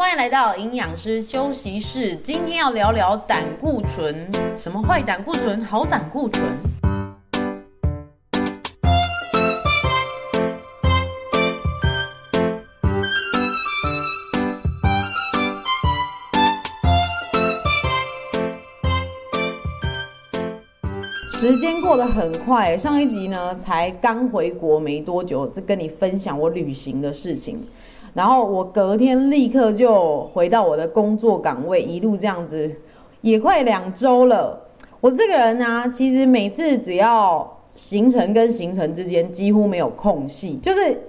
欢迎来到营养师休息室。今天要聊聊胆固醇，什么坏胆固醇，好胆固醇。时间过得很快，上一集呢才刚回国没多久，就跟你分享我旅行的事情，然后我隔天立刻就回到我的工作岗位，一路这样子也快两周了。我这个人呢、其实每次只要行程跟行程之间几乎没有空隙，就是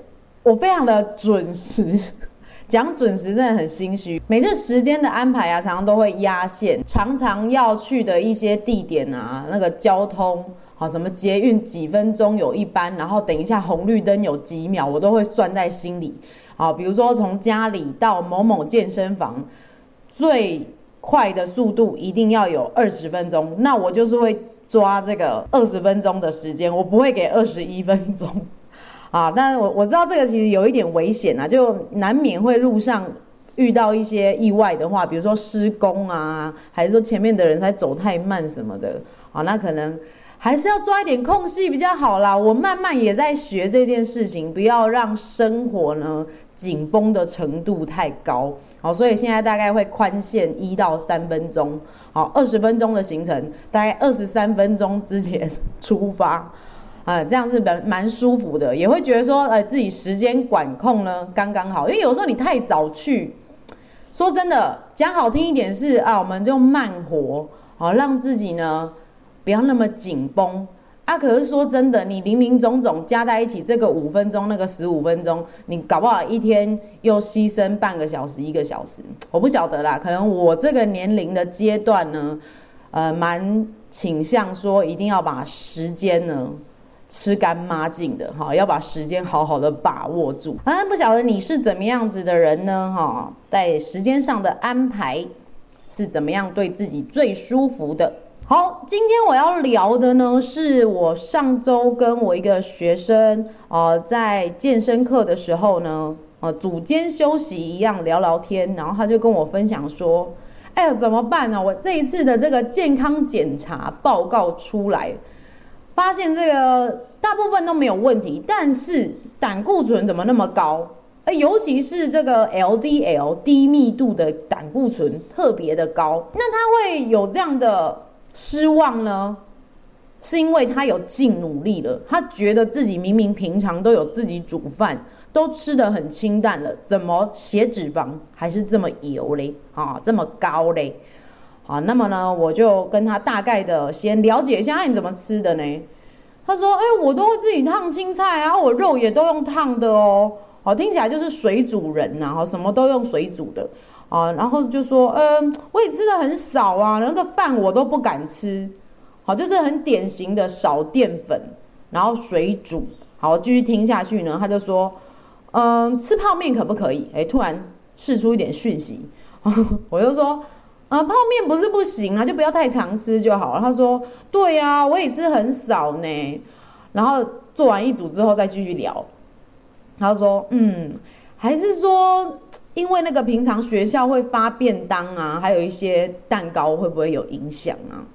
我非常的准时。讲准时真的很心虚，每次时间的安排啊，常常都会压线，常常要去的一些地点啊，那个交通好，什么捷运几分钟有一班，然后等一下红绿灯有几秒，我都会算在心里。好，比如说从家里到某某健身房，最快的速度一定要有二十分钟，那我就是会抓这个二十分钟的时间，我不会给二十一分钟。啊，但我我知道这个其实有一点危险啊，就难免会路上遇到一些意外的话，比如说施工啊，还是说前面的人在走太慢什么的，啊，那可能还是要抓一点空隙比较好啦。我慢慢也在学这件事情，不要让生活呢紧绷的程度太高，好，所以现在大概会宽限一到三分钟，好，二十分钟的行程，大概二十三分钟之前出发。啊，这样是蛮蛮舒服的，也会觉得说，呃，自己时间管控呢刚刚好。因为有时候你太早去，说真的，讲好听一点是啊，我们就慢活，好让自己呢不要那么紧绷啊。可是说真的，你零零总总加在一起，这个五分钟，那个十五分钟，你搞不好一天又牺牲半个小时、一个小时，我不晓得啦。可能我这个年龄的阶段呢，呃，蛮倾向说一定要把时间呢。吃干抹净的哈，要把时间好好的把握住。啊，不晓得你是怎么样子的人呢？哈，在时间上的安排是怎么样对自己最舒服的？好，今天我要聊的呢，是我上周跟我一个学生呃，在健身课的时候呢，呃，组间休息一样聊聊天，然后他就跟我分享说：“哎呀，怎么办呢？我这一次的这个健康检查报告出来。”发现这个大部分都没有问题，但是胆固醇怎么那么高？哎，尤其是这个 LDL 低密度的胆固醇特别的高。那他会有这样的失望呢？是因为他有尽努力了，他觉得自己明明平常都有自己煮饭，都吃得很清淡了，怎么血脂肪还是这么油嘞？啊，这么高嘞？啊，那么呢，我就跟他大概的先了解一下，你怎么吃的呢？他说：“哎，我都会自己烫青菜，啊我肉也都用烫的哦。好，听起来就是水煮人呐，哈，什么都用水煮的啊。然后就说，嗯，我也吃的很少啊，那个饭我都不敢吃。好，就是很典型的少淀粉，然后水煮。好，继续听下去呢，他就说，嗯，吃泡面可不可以？哎，突然试出一点讯息，我就说。”啊，泡面不是不行啊，就不要太常吃就好了。他说：“对呀、啊，我也吃很少呢。”然后做完一组之后再继续聊。他说：“嗯，还是说因为那个平常学校会发便当啊，还有一些蛋糕会不会有影响啊？”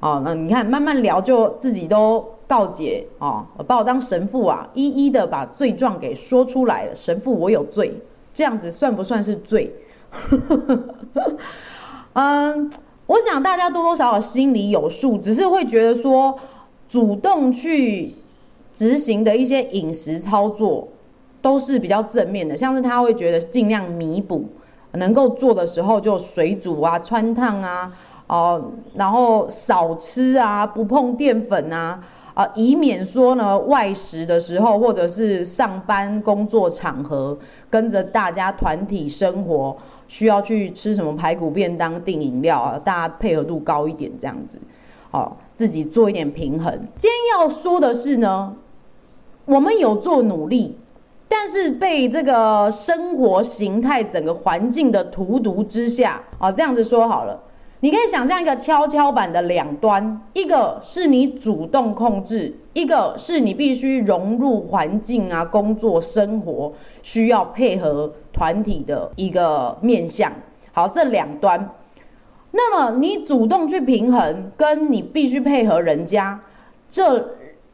哦，那你看慢慢聊就自己都告解哦，把我当神父啊，一一的把罪状给说出来了。神父，我有罪，这样子算不算是罪？嗯，我想大家多多少少心里有数，只是会觉得说，主动去执行的一些饮食操作都是比较正面的，像是他会觉得尽量弥补，能够做的时候就水煮啊、穿烫啊，哦、然后少吃啊，不碰淀粉啊，啊、以免说呢外食的时候或者是上班工作场合跟着大家团体生活。需要去吃什么排骨便当、订饮料啊，大家配合度高一点，这样子，哦，自己做一点平衡。今天要说的是呢，我们有做努力，但是被这个生活形态整个环境的荼毒之下，啊，这样子说好了，你可以想象一个跷跷板的两端，一个是你主动控制一个是你必须融入环境啊，工作生活需要配合团体的一个面向。好，这两端，那么你主动去平衡，跟你必须配合人家这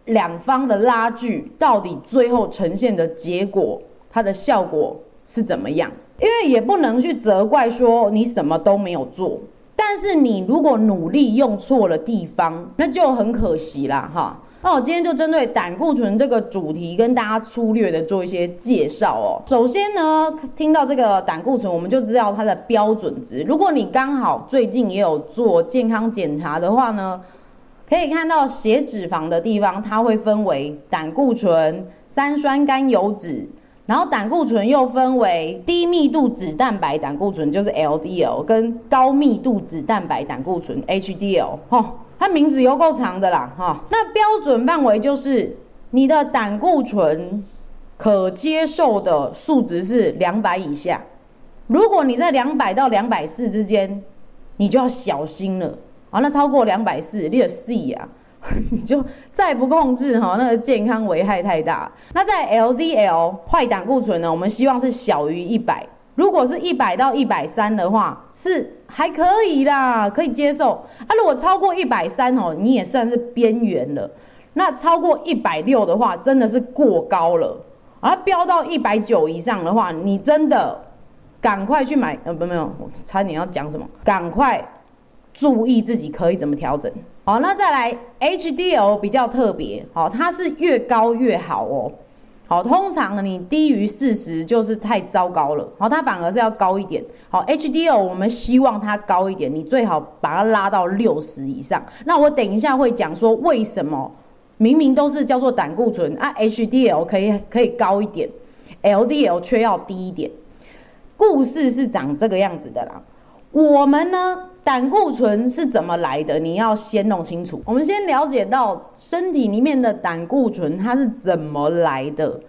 两方的拉锯，到底最后呈现的结果，它的效果是怎么样？因为也不能去责怪说你什么都没有做。但是你如果努力用错了地方，那就很可惜啦，哈。那我今天就针对胆固醇这个主题，跟大家粗略的做一些介绍哦。首先呢，听到这个胆固醇，我们就知道它的标准值。如果你刚好最近也有做健康检查的话呢，可以看到血脂肪的地方，它会分为胆固醇、三酸甘油酯。然后胆固醇又分为低密度脂蛋白胆固醇，就是 LDL，跟高密度脂蛋白胆固醇 HDL。哈，它名字有够长的啦，哈。那标准范围就是你的胆固醇可接受的数值是两百以下，如果你在两百到两百四之间，你就要小心了啊。那超过两百四，你就死啊。你就再不控制哈，那个健康危害太大。那在 LDL 坏胆固醇呢，我们希望是小于一百。如果是一百到一百三的话，是还可以啦，可以接受。啊，如果超过一百三哦，你也算是边缘了。那超过一百六的话，真的是过高了。而飙到一百九以上的话，你真的赶快去买。呃，不，没有，我差点要讲什么，赶快注意自己可以怎么调整。好，那再来 HDL 比较特别，好，它是越高越好哦。好，通常你低于四十就是太糟糕了，好，它反而是要高一点。好，HDL 我们希望它高一点，你最好把它拉到六十以上。那我等一下会讲说为什么明明都是叫做胆固醇啊，HDL 可以可以高一点，LDL 却要低一点。故事是长这个样子的啦。我们呢？胆固醇是怎么来的？你要先弄清楚。我们先了解到身体里面的胆固醇它是怎么来的。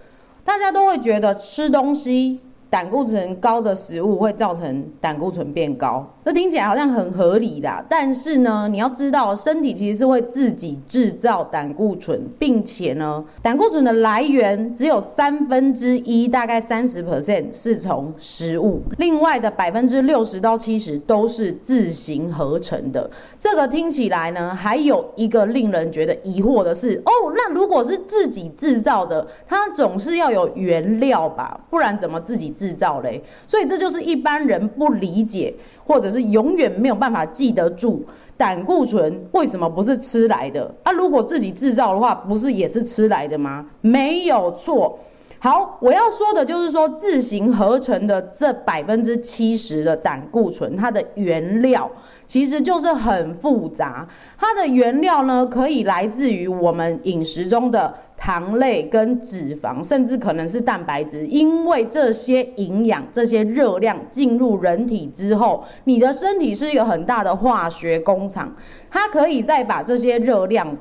大家都会觉得吃东西。胆固醇高的食物会造成胆固醇变高，这听起来好像很合理啦。但是呢，你要知道，身体其实是会自己制造胆固醇，并且呢，胆固醇的来源只有三分之一，大概三十 percent 是从食物，另外的百分之六十到七十都是自行合成的。这个听起来呢，还有一个令人觉得疑惑的是，哦，那如果是自己制造的，它总是要有原料吧？不然怎么自己？制造嘞，所以这就是一般人不理解，或者是永远没有办法记得住胆固醇为什么不是吃来的啊？如果自己制造的话，不是也是吃来的吗？没有错。好，我要说的就是说，自行合成的这百分之七十的胆固醇，它的原料其实就是很复杂。它的原料呢，可以来自于我们饮食中的糖类跟脂肪，甚至可能是蛋白质。因为这些营养、这些热量进入人体之后，你的身体是一个很大的化学工厂，它可以再把这些热量。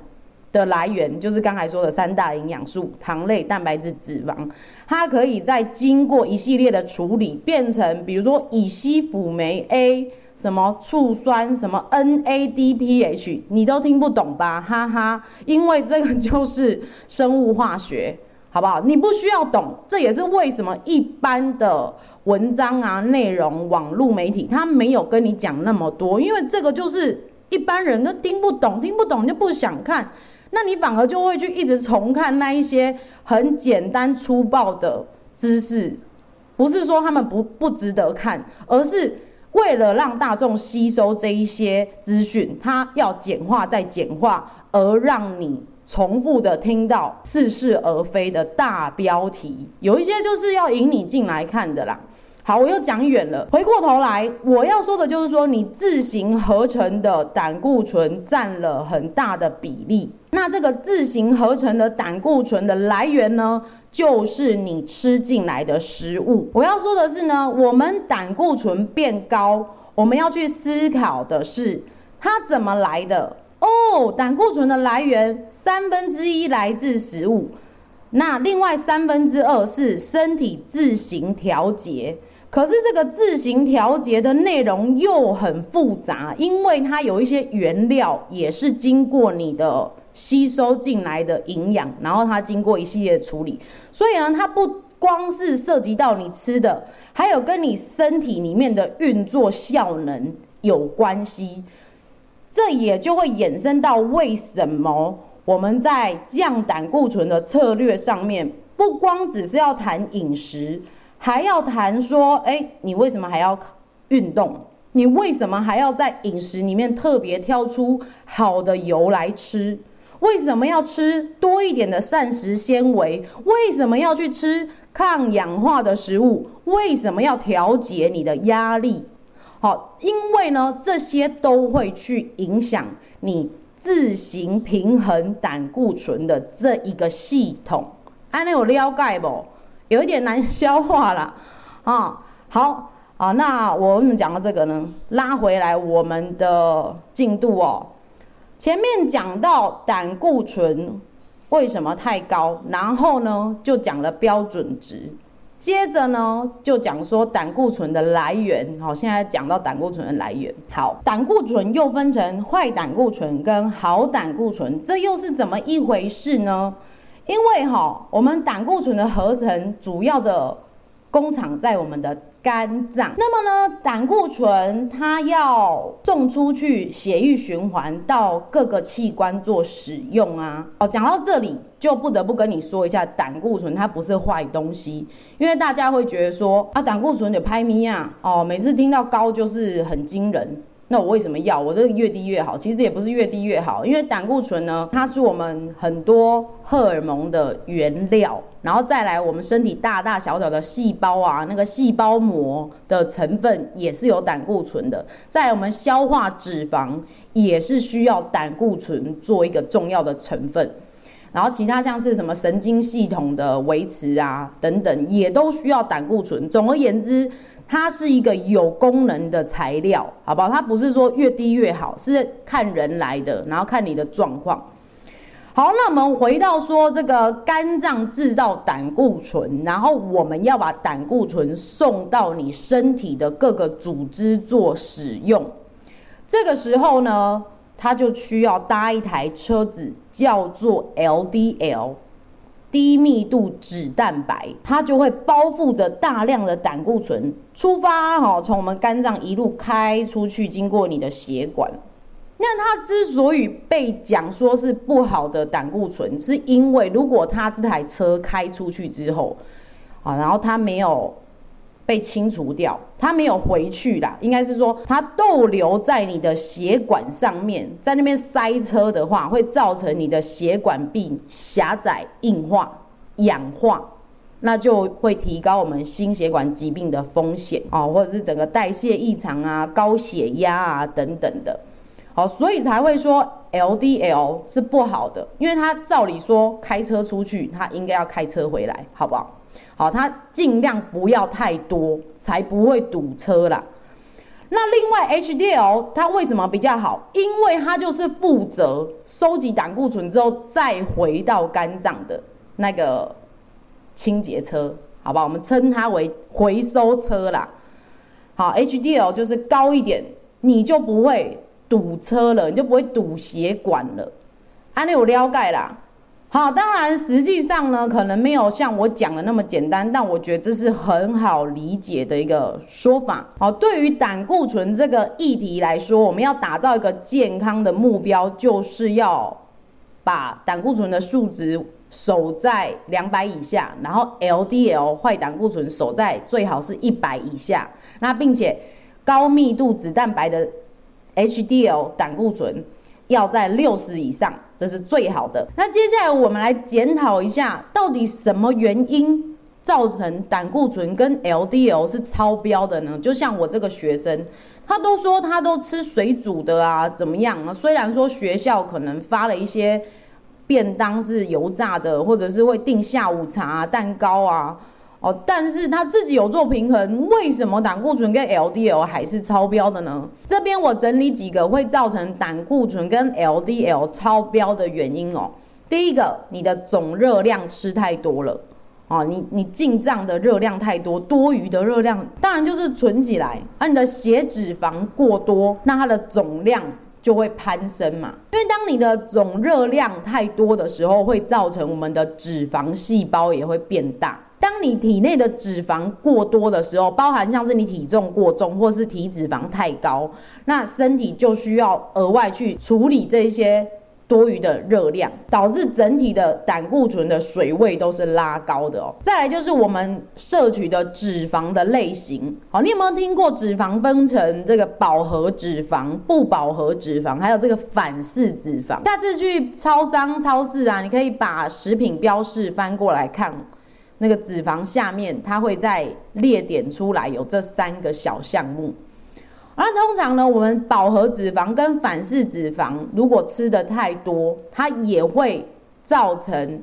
的来源就是刚才说的三大营养素：糖类、蛋白质、脂肪。它可以再经过一系列的处理，变成比如说乙烯辅酶 A、什么醋酸、什么 NADPH，你都听不懂吧？哈哈，因为这个就是生物化学，好不好？你不需要懂，这也是为什么一般的文章啊、内容、网络媒体他没有跟你讲那么多，因为这个就是一般人都听不懂，听不懂就不想看。那你反而就会去一直重看那一些很简单粗暴的知识，不是说他们不不值得看，而是为了让大众吸收这一些资讯，它要简化再简化，而让你重复的听到似是而非的大标题，有一些就是要引你进来看的啦。好，我又讲远了。回过头来，我要说的就是说，你自行合成的胆固醇占了很大的比例。那这个自行合成的胆固醇的来源呢，就是你吃进来的食物。我要说的是呢，我们胆固醇变高，我们要去思考的是它怎么来的哦。胆固醇的来源三分之一来自食物，那另外三分之二是身体自行调节。可是这个自行调节的内容又很复杂，因为它有一些原料也是经过你的吸收进来的营养，然后它经过一系列的处理，所以呢，它不光是涉及到你吃的，还有跟你身体里面的运作效能有关系。这也就会衍生到为什么我们在降胆固醇的策略上面，不光只是要谈饮食，还要谈说，哎，你为什么还要运动？你为什么还要在饮食里面特别挑出好的油来吃？为什么要吃多一点的膳食纤维？为什么要去吃抗氧化的食物？为什么要调节你的压力？好，因为呢，这些都会去影响你自行平衡胆固醇的这一个系统。安利有了解不？有一点难消化啦。啊，好。啊，那我们讲到这个呢，拉回来我们的进度哦。前面讲到胆固醇为什么太高，然后呢就讲了标准值，接着呢就讲说胆固醇的来源。好，现在讲到胆固醇的来源。好，胆固醇又分成坏胆固醇跟好胆固醇，这又是怎么一回事呢？因为哈，我们胆固醇的合成主要的工厂在我们的肝脏。那么呢，胆固醇它要送出去血液循环到各个器官做使用啊。哦，讲到这里就不得不跟你说一下，胆固醇它不是坏东西，因为大家会觉得说啊，胆固醇得拍咪啊，哦，每次听到高就是很惊人。那我为什么要？我这个越低越好，其实也不是越低越好，因为胆固醇呢，它是我们很多荷尔蒙的原料，然后再来我们身体大大小小的细胞啊，那个细胞膜的成分也是有胆固醇的，在我们消化脂肪也是需要胆固醇做一个重要的成分，然后其他像是什么神经系统的维持啊等等，也都需要胆固醇。总而言之。它是一个有功能的材料，好不好？它不是说越低越好，是看人来的，然后看你的状况。好，那我们回到说这个肝脏制造胆固醇，然后我们要把胆固醇送到你身体的各个组织做使用。这个时候呢，它就需要搭一台车子，叫做 LDL。低密度脂蛋白，它就会包覆着大量的胆固醇，出发哈，从我们肝脏一路开出去，经过你的血管。那它之所以被讲说是不好的胆固醇，是因为如果它这台车开出去之后，啊，然后它没有。被清除掉，它没有回去啦，应该是说它逗留在你的血管上面，在那边塞车的话，会造成你的血管壁狭窄、硬化、氧化，那就会提高我们心血管疾病的风险哦，或者是整个代谢异常啊、高血压啊等等的，好，所以才会说 LDL 是不好的，因为它照理说开车出去，它应该要开车回来，好不好？好，它尽量不要太多，才不会堵车啦。那另外 HDL 它为什么比较好？因为它就是负责收集胆固醇之后再回到肝脏的那个清洁车，好吧？我们称它为回收车啦。好，HDL 就是高一点，你就不会堵车了，你就不会堵血管了。安利有了解啦。好，当然，实际上呢，可能没有像我讲的那么简单，但我觉得这是很好理解的一个说法。好，对于胆固醇这个议题来说，我们要打造一个健康的目标，就是要把胆固醇的数值守在两百以下，然后 LDL 坏胆固醇守在最好是一百以下，那并且高密度脂蛋白的 HDL 胆固醇要在六十以上。这是最好的。那接下来我们来检讨一下，到底什么原因造成胆固醇跟 LDL 是超标的呢？就像我这个学生，他都说他都吃水煮的啊，怎么样啊？虽然说学校可能发了一些便当是油炸的，或者是会订下午茶啊、蛋糕啊。哦，但是他自己有做平衡，为什么胆固醇跟 LDL 还是超标的呢？这边我整理几个会造成胆固醇跟 LDL 超标的原因哦。第一个，你的总热量吃太多了，哦，你你进账的热量太多，多余的热量当然就是存起来，而你的血脂肪过多，那它的总量就会攀升嘛。因为当你的总热量太多的时候，会造成我们的脂肪细胞也会变大。当你体内的脂肪过多的时候，包含像是你体重过重或是体脂肪太高，那身体就需要额外去处理这些。多余的热量导致整体的胆固醇的水位都是拉高的哦。再来就是我们摄取的脂肪的类型，好，你有没有听过脂肪分成这个饱和脂肪、不饱和脂肪，还有这个反式脂肪？下次去超商、超市啊，你可以把食品标示翻过来看，那个脂肪下面它会再列点出来，有这三个小项目。而通常呢，我们饱和脂肪跟反式脂肪如果吃得太多，它也会造成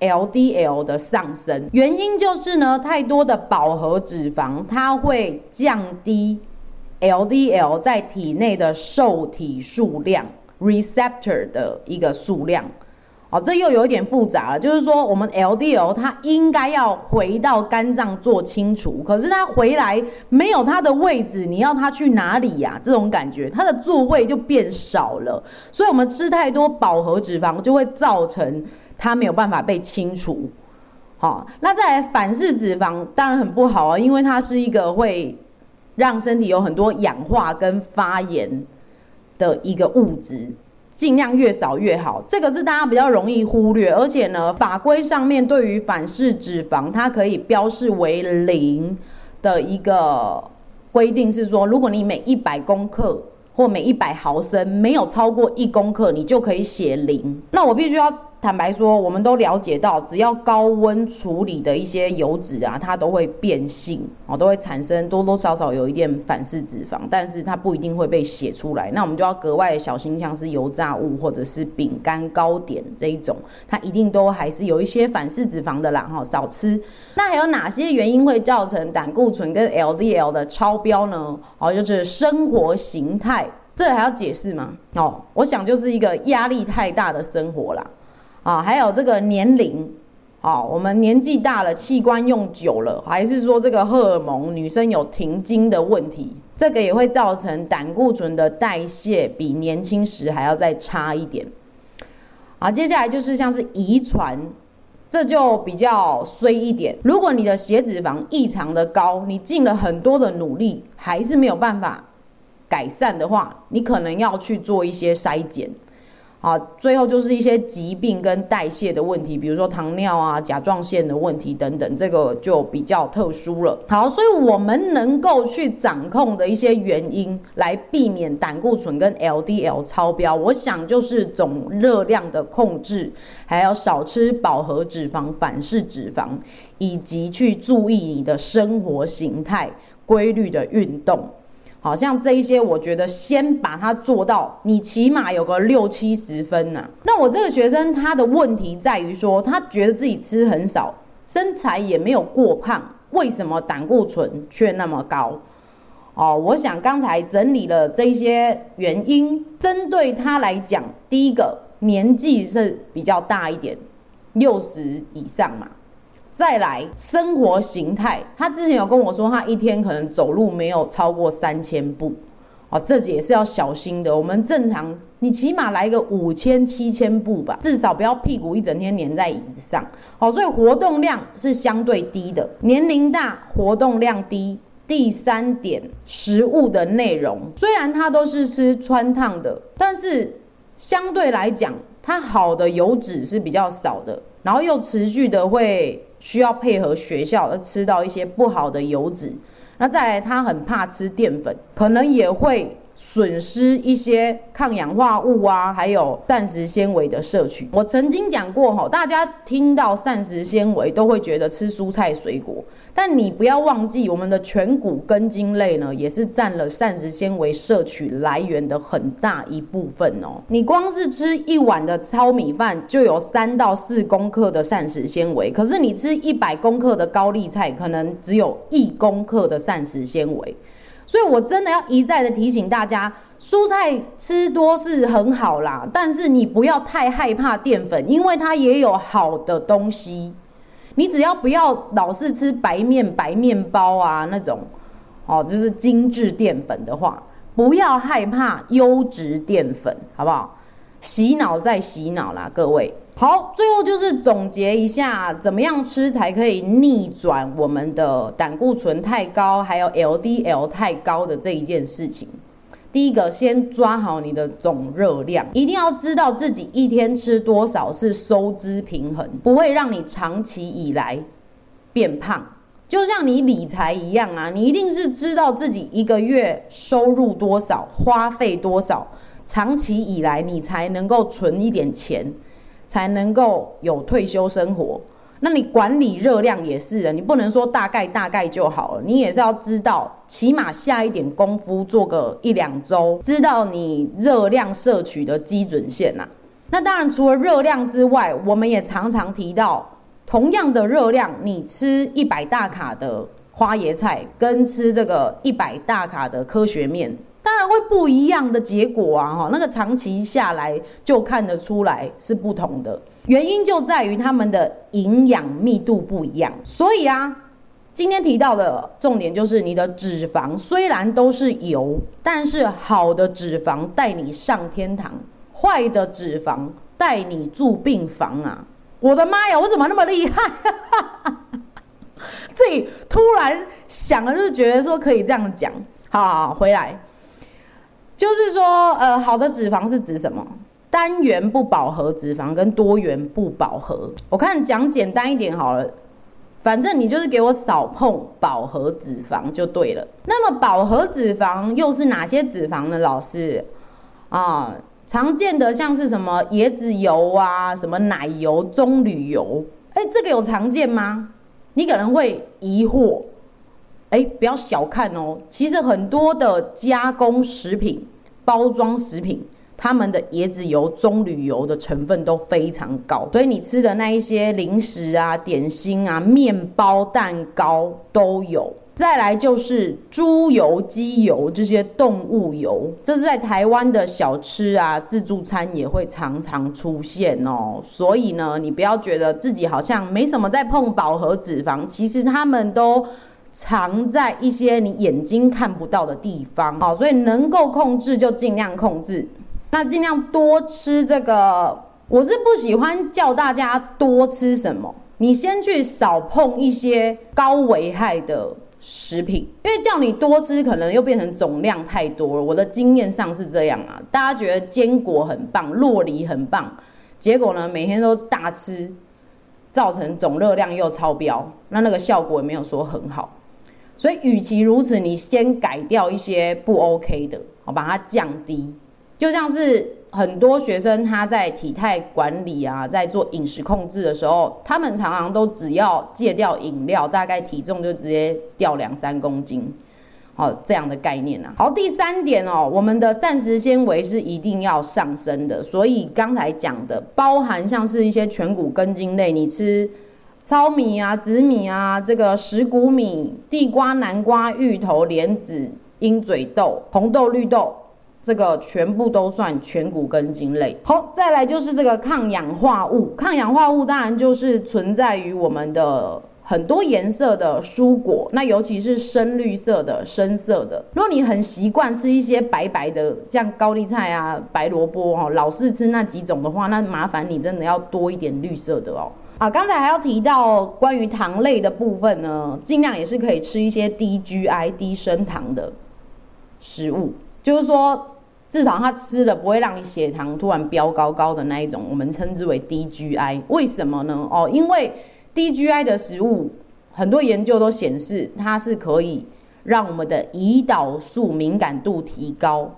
LDL 的上升。原因就是呢，太多的饱和脂肪它会降低 LDL 在体内的受体数量，receptor 的一个数量。哦，这又有一点复杂了，就是说我们 LDL 它应该要回到肝脏做清除，可是它回来没有它的位置，你要它去哪里呀？这种感觉，它的座位就变少了，所以我们吃太多饱和脂肪就会造成它没有办法被清除。好，那再来反式脂肪当然很不好啊，因为它是一个会让身体有很多氧化跟发炎的一个物质。尽量越少越好，这个是大家比较容易忽略，而且呢，法规上面对于反式脂肪，它可以标示为零的一个规定是说，如果你每一百公克或每一百毫升没有超过一公克，你就可以写零。那我必须要。坦白说，我们都了解到，只要高温处理的一些油脂啊，它都会变性哦，都会产生多多少少有一点反式脂肪，但是它不一定会被写出来。那我们就要格外小心，像是油炸物或者是饼干、糕点这一种，它一定都还是有一些反式脂肪的啦，哈，少吃。那还有哪些原因会造成胆固醇跟 LDL 的超标呢？哦，就是生活形态，这还要解释吗？哦，我想就是一个压力太大的生活啦。啊，还有这个年龄，啊，我们年纪大了，器官用久了，还是说这个荷尔蒙，女生有停经的问题，这个也会造成胆固醇的代谢比年轻时还要再差一点。好，接下来就是像是遗传，这就比较衰一点。如果你的血脂肪异常的高，你尽了很多的努力，还是没有办法改善的话，你可能要去做一些筛检。啊，最后就是一些疾病跟代谢的问题，比如说糖尿啊、甲状腺的问题等等，这个就比较特殊了。好，所以我们能够去掌控的一些原因，来避免胆固醇跟 LDL 超标，我想就是总热量的控制，还要少吃饱和脂肪、反式脂肪，以及去注意你的生活形态、规律的运动。好像这一些，我觉得先把它做到，你起码有个六七十分呐、那我这个学生他的问题在于说，他觉得自己吃很少，身材也没有过胖，为什么胆固醇却那么高？哦，我想刚才整理了这些原因，针对他来讲，第一个年纪是比较大一点，六十以上嘛。再来生活形态，他之前有跟我说，他一天可能走路没有超过三千步，哦，这也是要小心的。我们正常，你起码来个五千、七千步吧，至少不要屁股一整天黏在椅子上。好，所以活动量是相对低的，年龄大，活动量低。第三点，食物的内容，虽然它都是吃穿烫的，但是相对来讲，它好的油脂是比较少的，然后又持续的会。需要配合学校要吃到一些不好的油脂，那再来他很怕吃淀粉，可能也会损失一些抗氧化物啊，还有膳食纤维的摄取。我曾经讲过哈，大家听到膳食纤维都会觉得吃蔬菜水果。但你不要忘记，我们的全谷根茎类呢，也是占了膳食纤维摄取来源的很大一部分哦。你光是吃一碗的糙米饭，就有三到四公克的膳食纤维，可是你吃一百公克的高丽菜，可能只有一公克的膳食纤维。所以我真的要一再的提醒大家，蔬菜吃多是很好啦，但是你不要太害怕淀粉，因为它也有好的东西。你只要不要老是吃白面、白面包啊那种，哦，就是精致淀粉的话，不要害怕优质淀粉，好不好？洗脑再洗脑啦，各位。好，最后就是总结一下，怎么样吃才可以逆转我们的胆固醇太高，还有 LDL 太高的这一件事情。第一个，先抓好你的总热量，一定要知道自己一天吃多少是收支平衡，不会让你长期以来变胖。就像你理财一样啊，你一定是知道自己一个月收入多少，花费多少，长期以来你才能够存一点钱，才能够有退休生活。那你管理热量也是的，你不能说大概大概就好了，你也是要知道，起码下一点功夫，做个一两周，知道你热量摄取的基准线呐。那当然，除了热量之外，我们也常常提到，同样的热量，你吃一百大卡的花椰菜，跟吃这个一百大卡的科学面。当然会不一样的结果啊，哈，那个长期下来就看得出来是不同的。原因就在于它们的营养密度不一样。所以啊，今天提到的重点就是你的脂肪虽然都是油，但是好的脂肪带你上天堂，坏的脂肪带你住病房啊！我的妈呀，我怎么那么厉害？自己突然想了，就是觉得说可以这样讲。好，好，好，回来。就是说，呃，好的脂肪是指什么？单元不饱和脂肪跟多元不饱和。我看讲简单一点好了，反正你就是给我少碰饱和脂肪就对了。那么饱和脂肪又是哪些脂肪呢？老师啊，常见的像是什么椰子油啊，什么奶油、棕榈油，哎，这个有常见吗？你可能会疑惑。哎，不要小看哦，其实很多的加工食品、包装食品，他们的椰子油、棕榈油的成分都非常高，所以你吃的那一些零食啊、点心啊、面包、蛋糕都有。再来就是猪油、鸡油这些动物油，这是在台湾的小吃啊、自助餐也会常常出现哦。所以呢，你不要觉得自己好像没什么在碰饱和脂肪，其实他们都。藏在一些你眼睛看不到的地方，好，所以能够控制就尽量控制。那尽量多吃这个，我是不喜欢叫大家多吃什么，你先去少碰一些高危害的食品，因为叫你多吃，可能又变成总量太多了。我的经验上是这样啊，大家觉得坚果很棒，洛梨很棒，结果呢，每天都大吃，造成总热量又超标，那那个效果也没有说很好。所以，与其如此，你先改掉一些不 OK 的，好，把它降低。就像是很多学生他在体态管理啊，在做饮食控制的时候，他们常常都只要戒掉饮料，大概体重就直接掉两三公斤，好，这样的概念啊。好，第三点哦，我们的膳食纤维是一定要上升的。所以刚才讲的，包含像是一些全谷根茎类，你吃。糙米啊、紫米啊、这个石谷米、地瓜、南瓜、芋头、莲子、鹰嘴豆、红豆、绿豆，这个全部都算全谷根茎类。好，再来就是这个抗氧化物。抗氧化物当然就是存在于我们的很多颜色的蔬果，那尤其是深绿色的、深色的。如果你很习惯吃一些白白的，像高丽菜啊、白萝卜哦，老是吃那几种的话，那麻烦你真的要多一点绿色的哦。啊，刚才还要提到关于糖类的部分呢，尽量也是可以吃一些低 GI、低升糖的食物，就是说至少它吃了不会让你血糖突然飙高高的那一种，我们称之为低 GI。为什么呢？哦，因为低 GI 的食物，很多研究都显示它是可以让我们的胰岛素敏感度提高，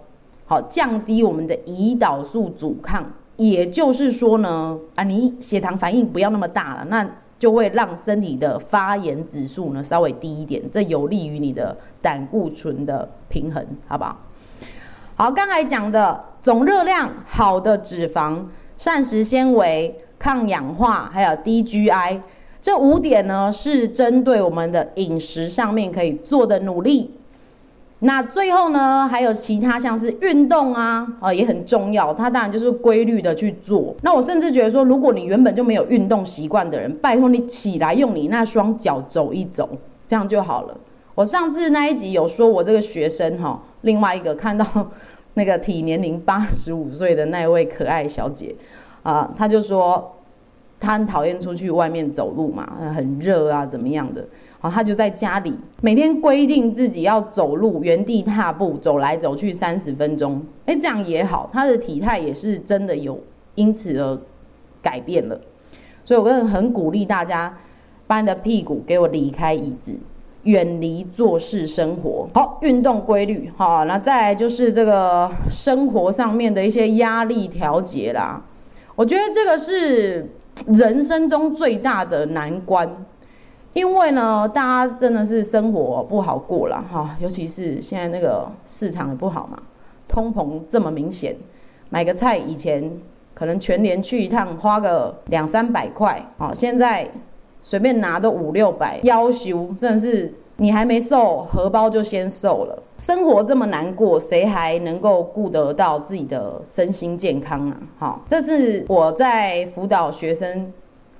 好，降低我们的胰岛素阻抗。也就是说呢，啊，你血糖反应不要那么大了，那就会让身体的发炎指数呢稍微低一点，这有利于你的胆固醇的平衡，好不好？好，刚才讲的总热量、好的脂肪、膳食纤维、抗氧化，还有低 GI，这五点呢是针对我们的饮食上面可以做的努力。那最后呢，还有其他像是运动啊，啊也很重要。它当然就是规律的去做。那我甚至觉得说，如果你原本就没有运动习惯的人，拜托你起来用你那双脚走一走，这样就好了。我上次那一集有说，我这个学生哈，另外一个看到那个体年龄八十五岁的那位可爱小姐，啊，她就说她很讨厌出去外面走路嘛，很热啊，怎么样的。然后她就在家里每天规定自己要走路，原地踏步走来走去三十分钟。哎，这样也好，他的体态也是真的有因此而改变了。所以我真的很鼓励大家，把你的屁股给我离开椅子，远离做事生活。好，运动规律。好，那再来就是这个生活上面的一些压力调节啦。我觉得这个是人生中最大的难关。因为呢，大家真的是生活不好过了哈，尤其是现在那个市场也不好嘛，通膨这么明显，买个菜以前可能全年去一趟花个两三百块，哦，现在随便拿都五六百，要求真的是你还没瘦，荷包就先瘦了。生活这么难过，谁还能够顾得到自己的身心健康啊？好，这是我在辅导学生。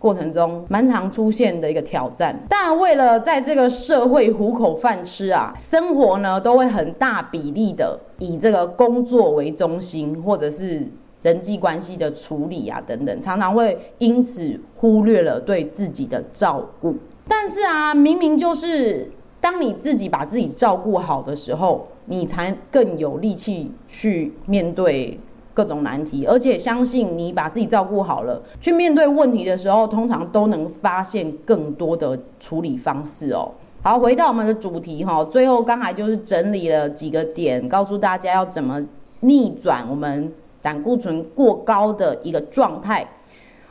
过程中蛮常出现的一个挑战，当然为了在这个社会糊口饭吃啊，生活呢都会很大比例的以这个工作为中心，或者是人际关系的处理啊等等，常常会因此忽略了对自己的照顾。但是啊，明明就是当你自己把自己照顾好的时候，你才更有力气去面对。各种难题，而且相信你把自己照顾好了，去面对问题的时候，通常都能发现更多的处理方式哦。好，回到我们的主题哈，最后刚才就是整理了几个点，告诉大家要怎么逆转我们胆固醇过高的一个状态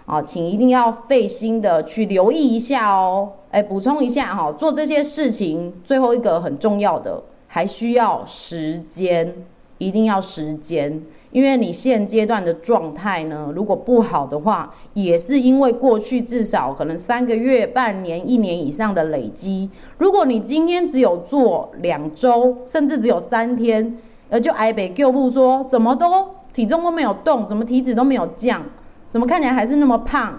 啊，请一定要费心的去留意一下哦。哎，补充一下哈，做这些事情最后一个很重要的，还需要时间，一定要时间。因为你现阶段的状态呢，如果不好的话，也是因为过去至少可能三个月、半年、一年以上的累积。如果你今天只有做两周，甚至只有三天，呃，就挨北救护说怎么都体重都没有动，怎么体脂都没有降，怎么看起来还是那么胖，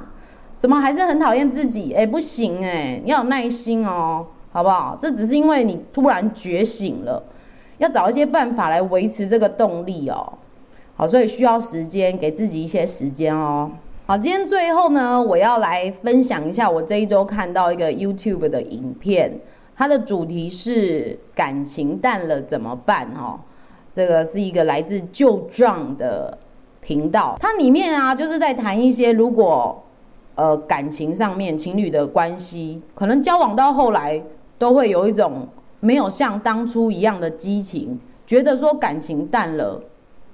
怎么还是很讨厌自己？哎，不行哎，要有耐心哦，好不好？这只是因为你突然觉醒了，要找一些办法来维持这个动力哦。好，所以需要时间，给自己一些时间哦。好，今天最后呢，我要来分享一下我这一周看到一个 YouTube 的影片，它的主题是感情淡了怎么办？哈，这个是一个来自旧账的频道，它里面啊就是在谈一些如果呃感情上面情侣的关系，可能交往到后来都会有一种没有像当初一样的激情，觉得说感情淡了。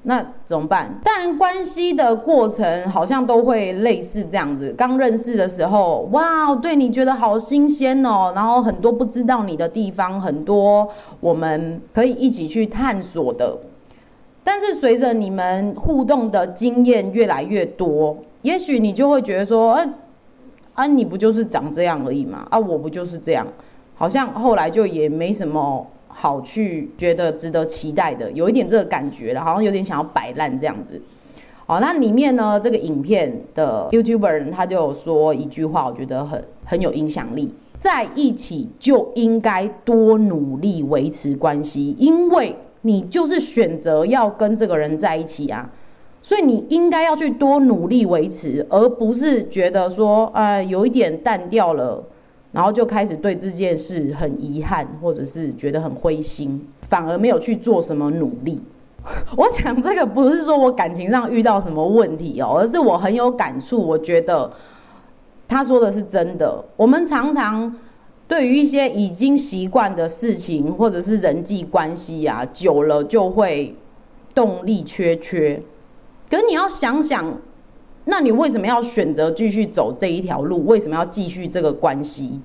那怎么办？当然，关系的过程好像都会类似这样子。刚认识的时候，哇，对你觉得好新鲜哦，然后很多不知道你的地方，很多我们可以一起去探索的。但是随着你们互动的经验越来越多，也许你就会觉得说，啊，啊，你不就是长这样而已嘛？啊，我不就是这样？好像后来就也没什么。好去觉得值得期待的，有一点这个感觉了，好像有点想要摆烂这样子。哦，那里面呢，这个影片的 YouTuber 他就有说一句话，我觉得很很有影响力，在一起就应该多努力维持关系，因为你就是选择要跟这个人在一起啊，所以你应该要去多努力维持，而不是觉得说，呃，有一点淡掉了。然后就开始对这件事很遗憾，或者是觉得很灰心，反而没有去做什么努力。我讲这个不是说我感情上遇到什么问题哦，而是我很有感触。我觉得他说的是真的。我们常常对于一些已经习惯的事情，或者是人际关系啊，久了就会动力缺缺。可你要想想。那你为什么要选择继续走这一条路？为什么要继续这个关系？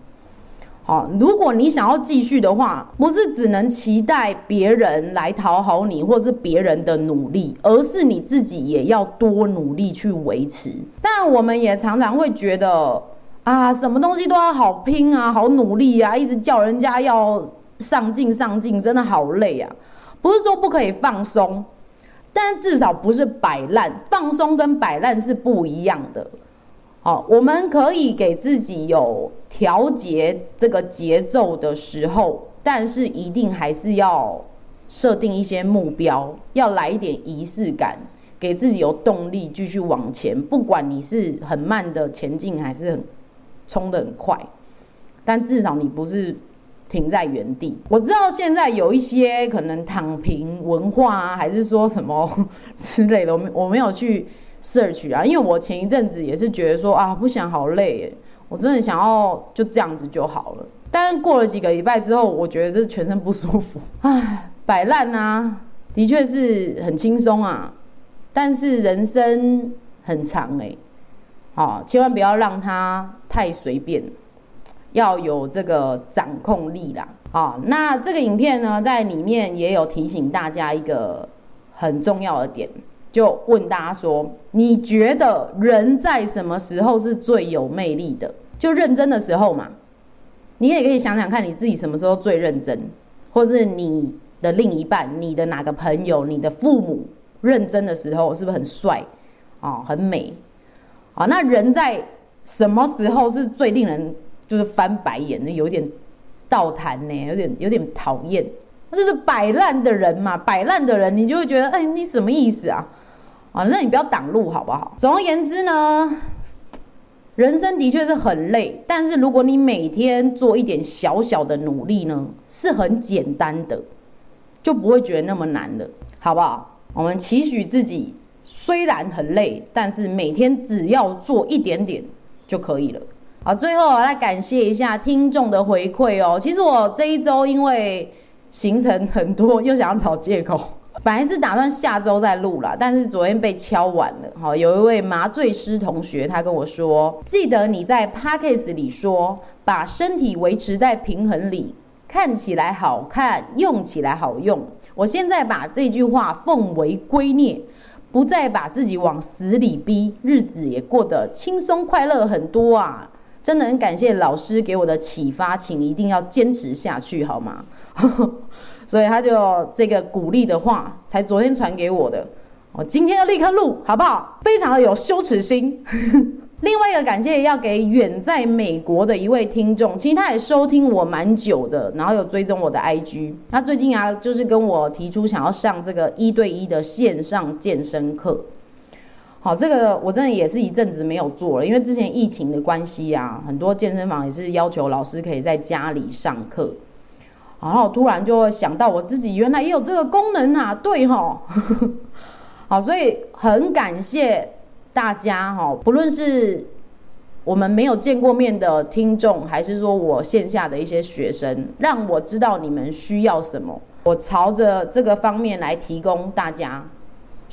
好，如果你想要继续的话，不是只能期待别人来讨好你，或是别人的努力，而是你自己也要多努力去维持。但我们也常常会觉得啊，什么东西都要好拼啊，好努力啊，一直叫人家要上进上进，真的好累啊。不是说不可以放松。但至少不是摆烂，放松跟摆烂是不一样的。好，我们可以给自己有调节这个节奏的时候，但是一定还是要设定一些目标，要来一点仪式感，给自己有动力继续往前。不管你是很慢的前进，还是很冲的很快，但至少你不是停在原地。我知道现在有一些可能躺平文化啊，还是说什么 之类的，我我没有去 search 啊，因为我前一阵子也是觉得说啊，不想好累耶，我真的想要就这样子就好了。但是过了几个礼拜之后，我觉得这全身不舒服，唉，摆烂啊，的确是很轻松啊，但是人生很长哎，好，千万不要让它太随便，要有这个掌控力啦。啊，那这个影片呢，在里面也有提醒大家一个很重要的点，就问大家说，你觉得人在什么时候是最有魅力的？就认真的时候嘛。你也可以想想看，你自己什么时候最认真，或是你的另一半、你的哪个朋友、你的父母认真的时候，是不是很帅啊、哦，很美啊、那人在什么时候是最令人就是翻白眼的，有点倒谈呢，有点有点讨厌，那就是摆烂的人嘛。摆烂的人，你就会觉得，哎，你什么意思啊？啊，那你不要挡路好不好？总而言之呢。人生的确是很累，但是如果你每天做一点小小的努力呢，是很简单的，就不会觉得那么难了，好不好？我们期许自己，虽然很累，但是每天只要做一点点就可以了。好，最后我来感谢一下听众的回馈哦。其实我这一周因为行程很多，又想要找借口。本来是打算下周再录啦，但是昨天被敲完了。好，有一位麻醉师同学，他跟我说：“记得你在 Podcast 里说，把身体维持在平衡里，看起来好看，用起来好用。”我现在把这句话奉为圭臬，不再把自己往死里逼，日子也过得轻松快乐很多啊！真的很感谢老师给我的启发，请一定要坚持下去，好吗？所以他就这个鼓励的话，才昨天传给我的。我今天要立刻录，好不好？非常的有羞耻心。另外一个感谢要给远在美国的一位听众，其实他也收听我蛮久的，然后有追踪我的 IG。他最近啊，就是跟我提出想要上这个一对一的线上健身课。好，这个我真的也是一阵子没有做了，因为之前疫情的关系啊，很多健身房也是要求老师可以在家里上课。然后突然就想到我自己原来也有这个功能啊，对吼，好，所以很感谢大家哈，不论是我们没有见过面的听众，还是说我线下的一些学生，让我知道你们需要什么，我朝着这个方面来提供大家。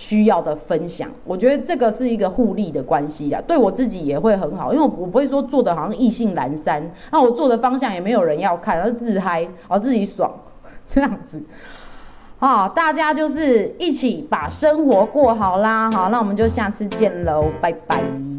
需要的分享，我觉得这个是一个互利的关系啊，对我自己也会很好，因为我不会说做的好像意兴阑珊，那我做的方向也没有人要看，而自嗨，而自己爽，这样子，好，大家就是一起把生活过好啦，好，那我们就下次见喽，拜拜。